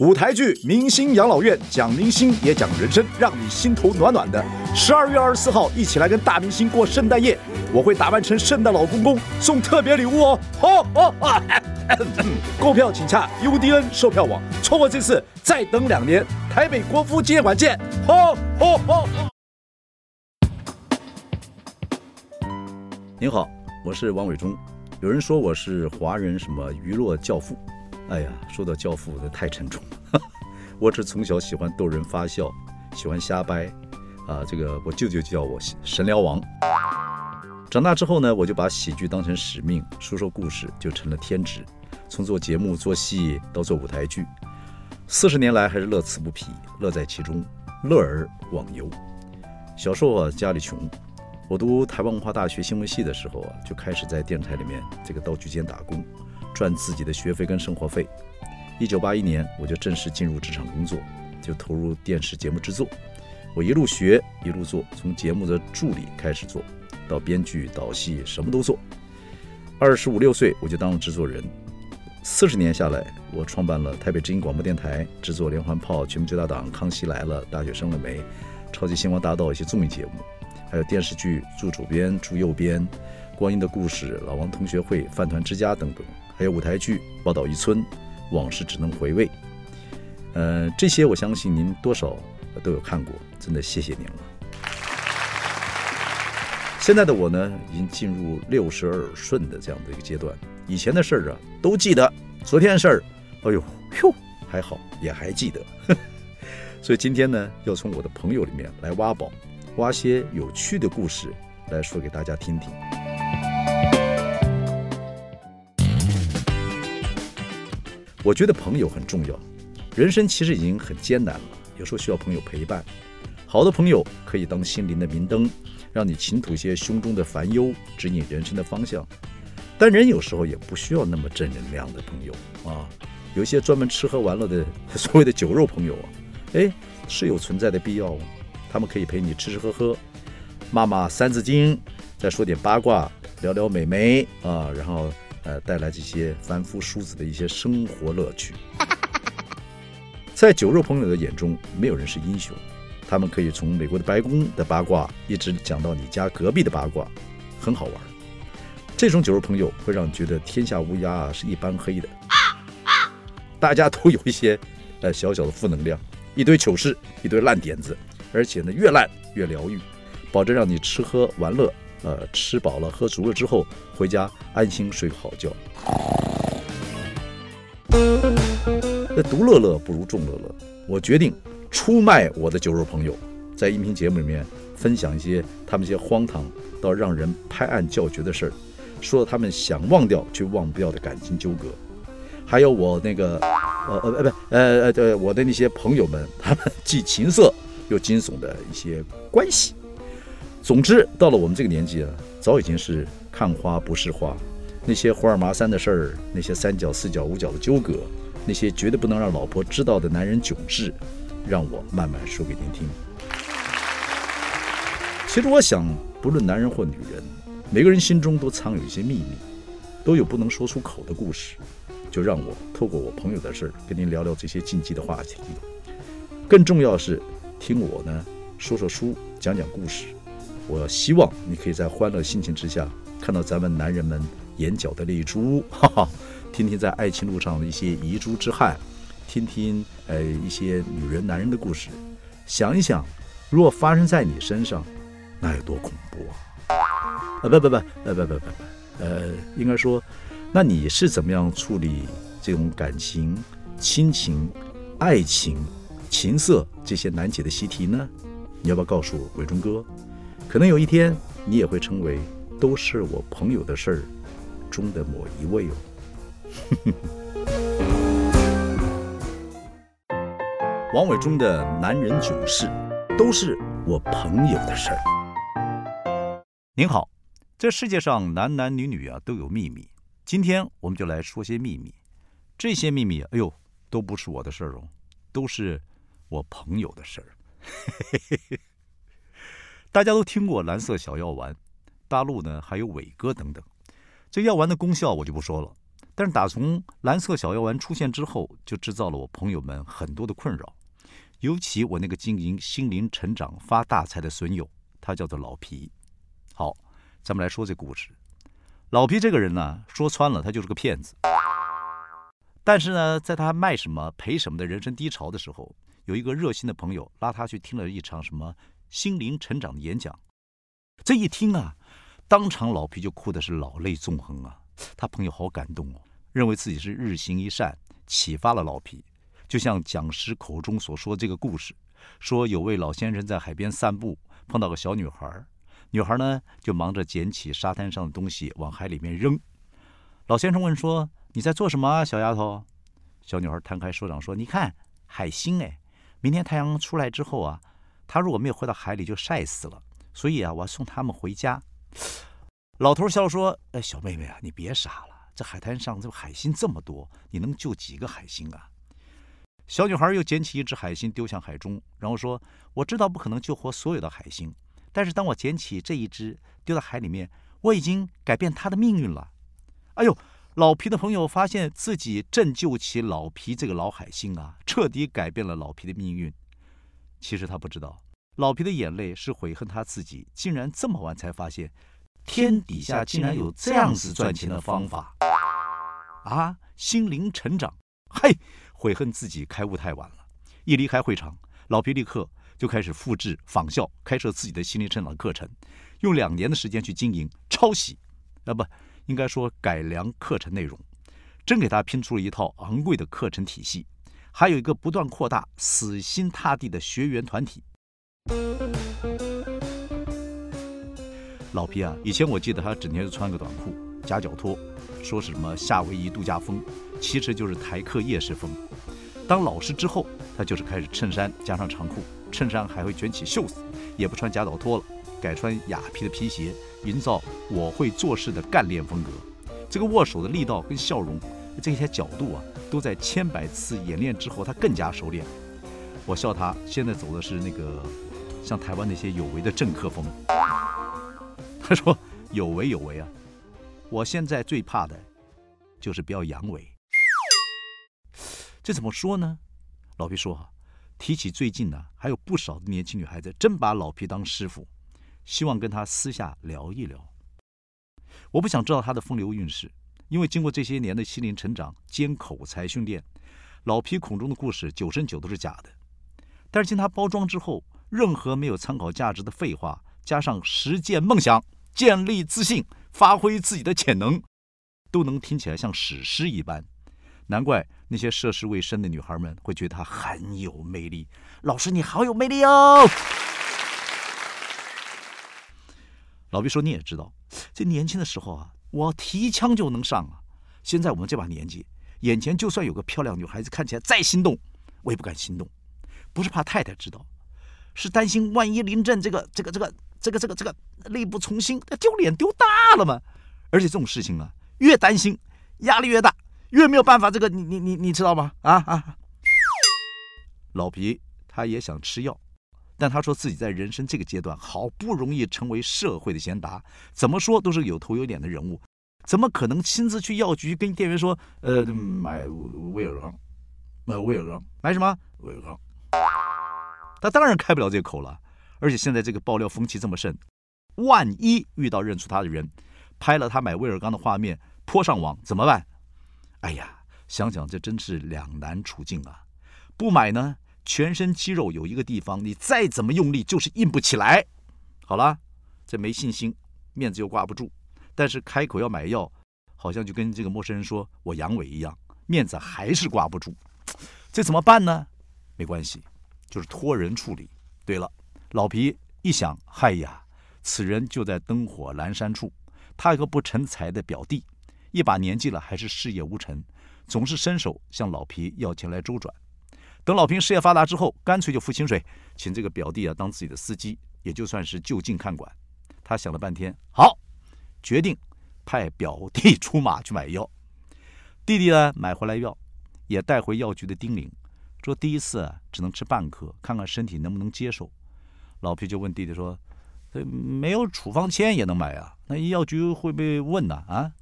舞台剧《明星养老院》，讲明星也讲人生，让你心头暖暖的。十二月二十四号，一起来跟大明星过圣诞夜，我会打扮成圣诞老公公，送特别礼物哦。好哦啊！购票请洽 UDN 售票网，错过这次再等两年。台北国父纪念馆见。好，好，好。您好，我是王伟忠。有人说我是华人什么娱乐教父。哎呀，说到教父，那太沉重了。我只从小喜欢逗人发笑，喜欢瞎掰，啊，这个我舅舅叫我神聊王。长大之后呢，我就把喜剧当成使命，说说故事就成了天职。从做节目、做戏到做舞台剧，四十年来还是乐此不疲，乐在其中，乐而忘忧。小时候啊，家里穷，我读台湾文化大学新闻系的时候啊，就开始在电视台里面这个道具间打工。赚自己的学费跟生活费。一九八一年，我就正式进入职场工作，就投入电视节目制作。我一路学，一路做，从节目的助理开始做，到编剧、导戏，什么都做。二十五六岁，我就当了制作人。四十年下来，我创办了台北之音广播电台，制作《连环炮》《全民最大党》《康熙来了》《大学生了没》《超级星光大道》一些综艺节目，还有电视剧《驻主编》《驻右边》《光阴的故事》《老王同学会》《饭团之家》等等。还有舞台剧《报道一村》，往事只能回味。呃，这些我相信您多少都有看过，真的谢谢您了。现在的我呢，已经进入六十而顺的这样的一个阶段，以前的事儿啊都记得，昨天的事儿，哎呦哟，还好也还记得。所以今天呢，要从我的朋友里面来挖宝，挖些有趣的故事来说给大家听听。我觉得朋友很重要，人生其实已经很艰难了，有时候需要朋友陪伴。好的朋友可以当心灵的明灯，让你倾吐些胸中的烦忧，指引人生的方向。但人有时候也不需要那么正能量的朋友啊，有一些专门吃喝玩乐的 所谓的酒肉朋友啊，哎，是有存在的必要。他们可以陪你吃吃喝喝，骂骂三字经，再说点八卦，聊聊美眉啊，然后。呃，带来这些凡夫俗子的一些生活乐趣。在酒肉朋友的眼中，没有人是英雄。他们可以从美国的白宫的八卦，一直讲到你家隔壁的八卦，很好玩。这种酒肉朋友会让你觉得天下乌鸦是一般黑的。大家都有一些呃小小的负能量，一堆糗事，一堆烂点子，而且呢越烂越疗愈，保证让你吃喝玩乐。呃，吃饱了喝足了之后，回家安心睡个好觉。那独乐乐不如众乐乐，我决定出卖我的酒肉朋友，在音频节目里面分享一些他们一些荒唐到让人拍案叫绝的事儿，说他们想忘掉却忘不掉的感情纠葛，还有我那个呃呃呃不呃呃我的那些朋友们，他 们既情色又惊悚的一些关系。总之，到了我们这个年纪啊，早已经是看花不是花，那些胡二麻三的事儿，那些三角四角五角的纠葛，那些绝对不能让老婆知道的男人囧事，让我慢慢说给您听。其实我想，不论男人或女人，每个人心中都藏有一些秘密，都有不能说出口的故事。就让我透过我朋友的事儿，跟您聊聊这些禁忌的话题。更重要是，听我呢说说书，讲讲故事。我希望你可以在欢乐心情之下，看到咱们男人们眼角的泪珠，哈哈，听听在爱情路上的一些遗珠之憾，听听呃一些女人男人的故事，想一想，如果发生在你身上，那有多恐怖啊！啊不不不，呃不不不不，呃应该说，那你是怎么样处理这种感情、亲情、爱情、情色这些难解的习题呢？你要不要告诉伟忠哥？可能有一天，你也会成为都是我朋友的事儿中的某一位哦。王伟忠的男人囧事，都是我朋友的事儿。您好，这世界上男男女女啊都有秘密，今天我们就来说些秘密。这些秘密，哎呦，都不是我的事儿哦，都是我朋友的事儿。大家都听过蓝色小药丸，大陆呢还有伟哥等等。这药丸的功效我就不说了，但是打从蓝色小药丸出现之后，就制造了我朋友们很多的困扰，尤其我那个经营心灵成长发大财的损友，他叫做老皮。好，咱们来说这故事。老皮这个人呢，说穿了，他就是个骗子。但是呢，在他卖什么赔什么的人生低潮的时候，有一个热心的朋友拉他去听了一场什么心灵成长的演讲。这一听啊，当场老皮就哭的是老泪纵横啊。他朋友好感动哦，认为自己是日行一善，启发了老皮。就像讲师口中所说这个故事，说有位老先生在海边散步，碰到个小女孩，女孩呢就忙着捡起沙滩上的东西往海里面扔。老先生问说。你在做什么啊，小丫头？小女孩摊开手掌说：“你看海星哎，明天太阳出来之后啊，他如果没有回到海里就晒死了，所以啊，我要送他们回家。”老头笑说：“哎，小妹妹啊，你别傻了，这海滩上这海星这么多，你能救几个海星啊？”小女孩又捡起一只海星丢向海中，然后说：“我知道不可能救活所有的海星，但是当我捡起这一只丢到海里面，我已经改变它的命运了。”哎呦！老皮的朋友发现自己正救起老皮这个老海星啊，彻底改变了老皮的命运。其实他不知道，老皮的眼泪是悔恨他自己竟然这么晚才发现，天底下竟然有这样子赚钱的方法啊！心灵成长，嘿，悔恨自己开悟太晚了。一离开会场，老皮立刻就开始复制仿效，开设自己的心灵成长课程，用两年的时间去经营抄袭，啊不。应该说改良课程内容，真给他拼出了一套昂贵的课程体系，还有一个不断扩大、死心塌地的学员团体。老皮啊，以前我记得他整天就穿个短裤、夹脚拖，说是什么夏威夷度假风，其实就是台客夜市风。当老师之后，他就是开始衬衫加上长裤，衬衫还会卷起袖子，也不穿夹脚拖了。改穿雅皮的皮鞋，营造我会做事的干练风格。这个握手的力道跟笑容，这些角度啊，都在千百次演练之后，他更加熟练。我笑他现在走的是那个像台湾那些有为的政客风。他说有为有为啊，我现在最怕的就是不要阳痿。这怎么说呢？老皮说，提起最近呢，还有不少的年轻女孩子真把老皮当师傅。希望跟他私下聊一聊。我不想知道他的风流韵事，因为经过这些年的心灵成长兼口才训练，老皮口中的故事九成九都是假的。但是经他包装之后，任何没有参考价值的废话，加上实践梦想、建立自信、发挥自己的潜能，都能听起来像史诗一般。难怪那些涉世未深的女孩们会觉得他很有魅力。老师，你好有魅力哦！老毕说：“你也知道，这年轻的时候啊，我提枪就能上啊。现在我们这把年纪，眼前就算有个漂亮女孩子，看起来再心动，我也不敢心动。不是怕太太知道，是担心万一临阵这个这个这个这个这个这个力不从心，丢脸丢大了嘛。而且这种事情啊，越担心压力越大，越没有办法。这个你你你你知道吗？啊啊！老皮他也想吃药。”但他说自己在人生这个阶段好不容易成为社会的贤达，怎么说都是有头有脸的人物，怎么可能亲自去药局跟店员说：“呃，买威尔刚，买威尔刚，买什么威尔刚？”他当然开不了这个口了。而且现在这个爆料风气这么盛，万一遇到认出他的人，拍了他买威尔刚的画面泼上网怎么办？哎呀，想想这真是两难处境啊！不买呢？全身肌肉有一个地方，你再怎么用力就是硬不起来。好了，这没信心，面子又挂不住。但是开口要买药，好像就跟这个陌生人说我阳痿一样，面子还是挂不住。这怎么办呢？没关系，就是托人处理。对了，老皮一想，嗨呀，此人就在灯火阑珊处。他有个不成才的表弟，一把年纪了还是事业无成，总是伸手向老皮要钱来周转。等老平事业发达之后，干脆就付薪水，请这个表弟啊当自己的司机，也就算是就近看管。他想了半天，好，决定派表弟出马去买药。弟弟呢买回来药，也带回药局的叮咛，说第一次只能吃半颗，看看身体能不能接受。老皮就问弟弟说：“没有处方签也能买啊？那药局会不会问呢？”啊？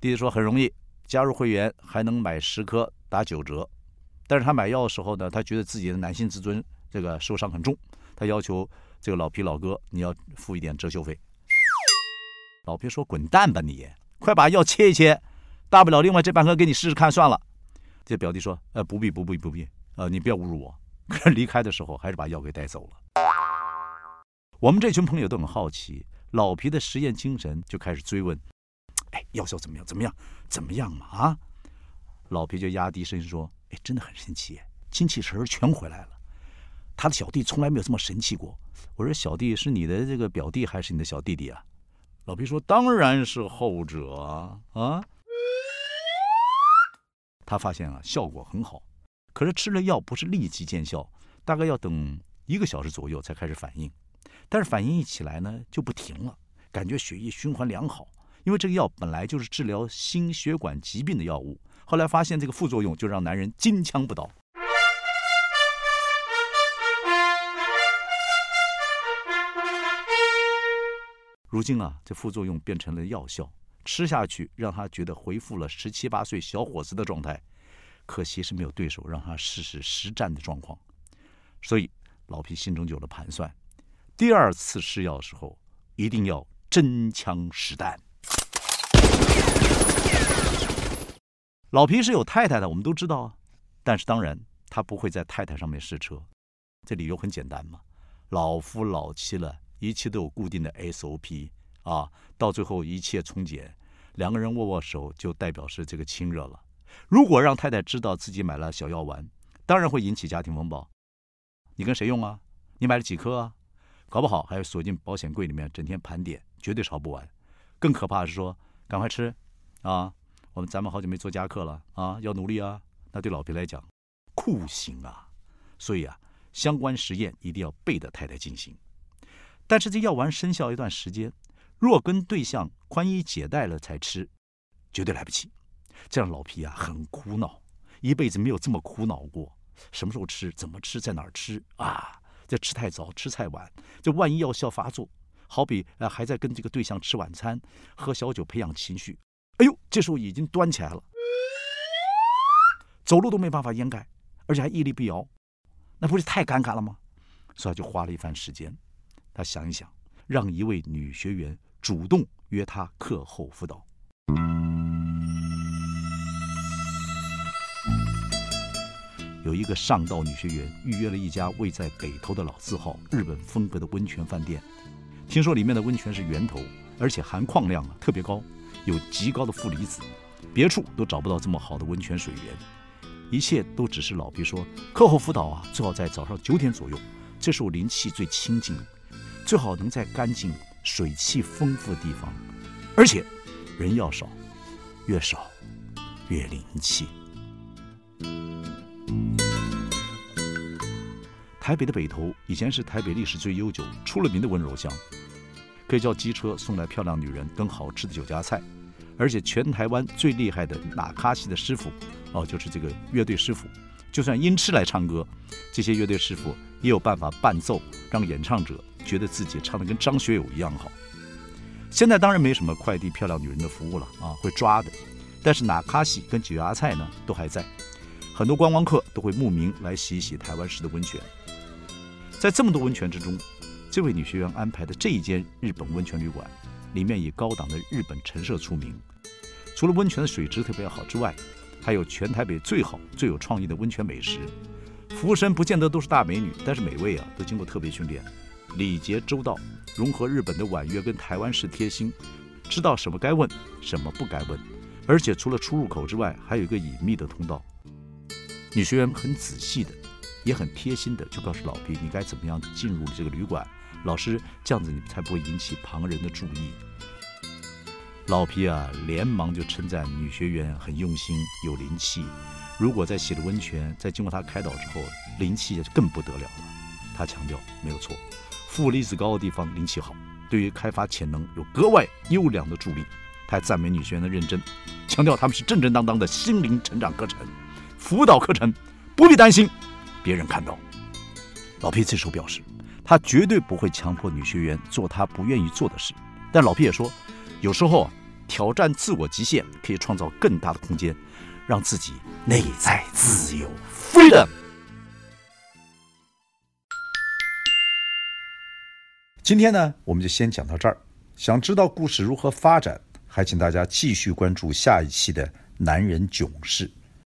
弟弟说：“很容易，加入会员还能买十颗打九折。但是他买药的时候呢，他觉得自己的男性自尊这个受伤很重，他要求这个老皮老哥你要付一点折旧费。老皮说：“滚蛋吧你，快把药切一切，大不了另外这半盒给你试试看算了。”这表弟说：“呃，不必不必不必，呃，你不要侮辱我。”可是离开的时候还是把药给带走了。我们这群朋友都很好奇，老皮的实验精神就开始追问：“哎，药效怎么样？怎么样？怎么样嘛？啊？”老皮就压低声音说。哎，真的很神奇，精气神儿全回来了。他的小弟从来没有这么神气过。我说：“小弟是你的这个表弟还是你的小弟弟啊？”老皮说：“当然是后者啊！”啊，他发现啊，效果很好。可是吃了药不是立即见效，大概要等一个小时左右才开始反应。但是反应一起来呢，就不停了，感觉血液循环良好。因为这个药本来就是治疗心血管疾病的药物。后来发现这个副作用就让男人金枪不倒。如今啊，这副作用变成了药效，吃下去让他觉得恢复了十七八岁小伙子的状态。可惜是没有对手让他试试实战的状况，所以老皮心中有了盘算：第二次试药的时候一定要真枪实弹。老皮是有太太的，我们都知道啊。但是当然，他不会在太太上面试车。这理由很简单嘛，老夫老妻了，一切都有固定的 SOP 啊。到最后一切从简，两个人握握手就代表是这个亲热了。如果让太太知道自己买了小药丸，当然会引起家庭风暴。你跟谁用啊？你买了几颗啊？搞不好还要锁进保险柜里面，整天盘点，绝对吵不完。更可怕的是说，赶快吃啊！我们咱们好久没做家课了啊，要努力啊！那对老皮来讲，酷刑啊！所以啊，相关实验一定要背着太太进行。但是这药丸生效一段时间，若跟对象宽衣解带了才吃，绝对来不及。这让老皮啊很苦恼，一辈子没有这么苦恼过。什么时候吃？怎么吃？在哪儿吃？啊，这吃太早，吃太晚，这万一药效发作，好比啊还在跟这个对象吃晚餐，喝小酒培养情绪。这时候已经端起来了，走路都没办法掩盖，而且还屹立不摇，那不是太尴尬了吗？所以就花了一番时间，他想一想，让一位女学员主动约他课后辅导。有一个上道女学员预约了一家位在北投的老字号日本风格的温泉饭店，听说里面的温泉是源头，而且含矿量啊特别高。有极高的负离子，别处都找不到这么好的温泉水源。一切都只是老皮说，课后辅导啊，最好在早上九点左右，这时候灵气最清净，最好能在干净、水气丰富的地方，而且人要少，越少越灵气。台北的北投以前是台北历史最悠久、出了名的温柔乡，可以叫机车送来漂亮女人跟好吃的酒家菜。而且全台湾最厉害的纳卡西的师傅，哦，就是这个乐队师傅，就算音痴来唱歌，这些乐队师傅也有办法伴奏，让演唱者觉得自己唱的跟张学友一样好。现在当然没什么快递漂亮女人的服务了啊，会抓的。但是纳卡西跟酒家菜呢都还在，很多观光客都会慕名来洗一洗台湾式的温泉。在这么多温泉之中，这位女学员安排的这一间日本温泉旅馆。里面以高档的日本陈设出名，除了温泉的水质特别好之外，还有全台北最好、最有创意的温泉美食。服务生不见得都是大美女，但是每位啊都经过特别训练，礼节周到，融合日本的婉约跟台湾式贴心，知道什么该问，什么不该问。而且除了出入口之外，还有一个隐秘的通道。女学员很仔细的，也很贴心的，就告诉老皮你该怎么样进入这个旅馆。老师这样子，你才不会引起旁人的注意。老皮啊，连忙就称赞女学员很用心，有灵气。如果在洗了温泉，再经过他开导之后，灵气就更不得了了。他强调没有错，负离子高的地方灵气好，对于开发潜能有格外优良的助力。他还赞美女学员的认真，强调他们是正正当当的心灵成长课程、辅导课程，不必担心别人看到。老皮这时候表示，他绝对不会强迫女学员做他不愿意做的事。但老皮也说，有时候。挑战自我极限，可以创造更大的空间，让自己内在自由。Freedom。今天呢，我们就先讲到这儿。想知道故事如何发展，还请大家继续关注下一期的《男人囧事》。